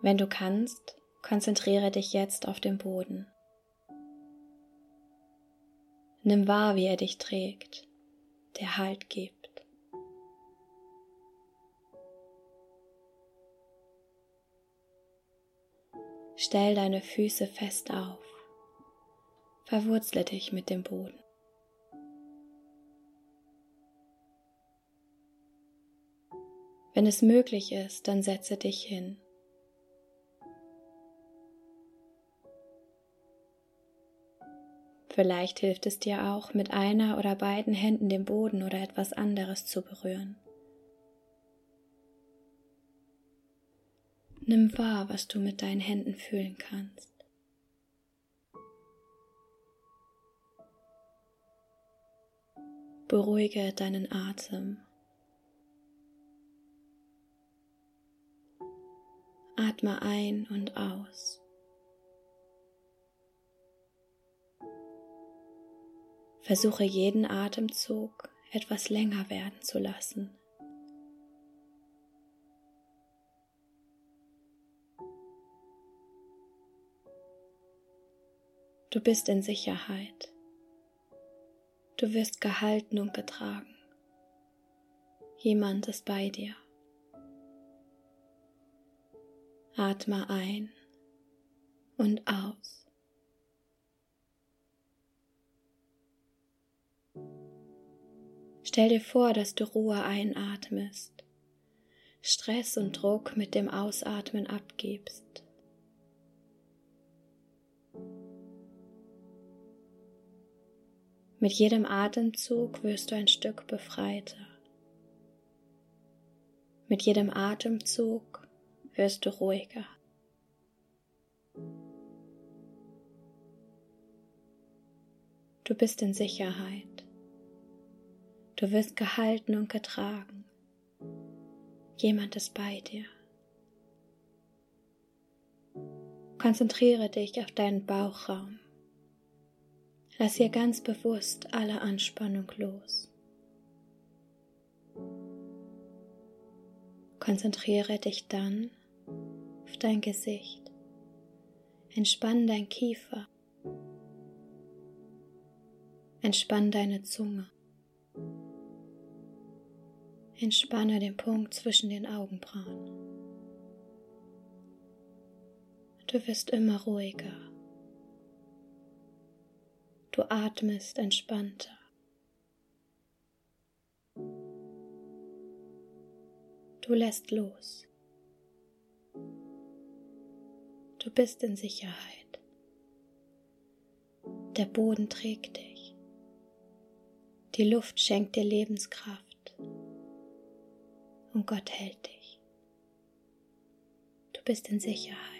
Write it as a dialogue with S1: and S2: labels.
S1: Wenn du kannst, konzentriere dich jetzt auf den Boden. Nimm wahr, wie er dich trägt, der Halt gibt. Stell deine Füße fest auf. Verwurzle dich mit dem Boden. Wenn es möglich ist, dann setze dich hin. Vielleicht hilft es dir auch, mit einer oder beiden Händen den Boden oder etwas anderes zu berühren. Nimm wahr, was du mit deinen Händen fühlen kannst. Beruhige deinen Atem. Atme ein und aus. Versuche jeden Atemzug etwas länger werden zu lassen. Du bist in Sicherheit. Du wirst gehalten und getragen. Jemand ist bei dir. Atme ein und aus. Stell dir vor, dass du Ruhe einatmest, Stress und Druck mit dem Ausatmen abgibst. Mit jedem Atemzug wirst du ein Stück befreiter. Mit jedem Atemzug wirst du ruhiger. Du bist in Sicherheit. Du wirst gehalten und getragen. Jemand ist bei dir. Konzentriere dich auf deinen Bauchraum. Lass hier ganz bewusst alle Anspannung los. Konzentriere dich dann auf dein Gesicht. Entspann dein Kiefer. Entspann deine Zunge. Entspanne den Punkt zwischen den Augenbrauen. Du wirst immer ruhiger. Du atmest entspannter. Du lässt los. Du bist in Sicherheit. Der Boden trägt dich. Die Luft schenkt dir Lebenskraft. Und Gott hält dich. Du bist in Sicherheit.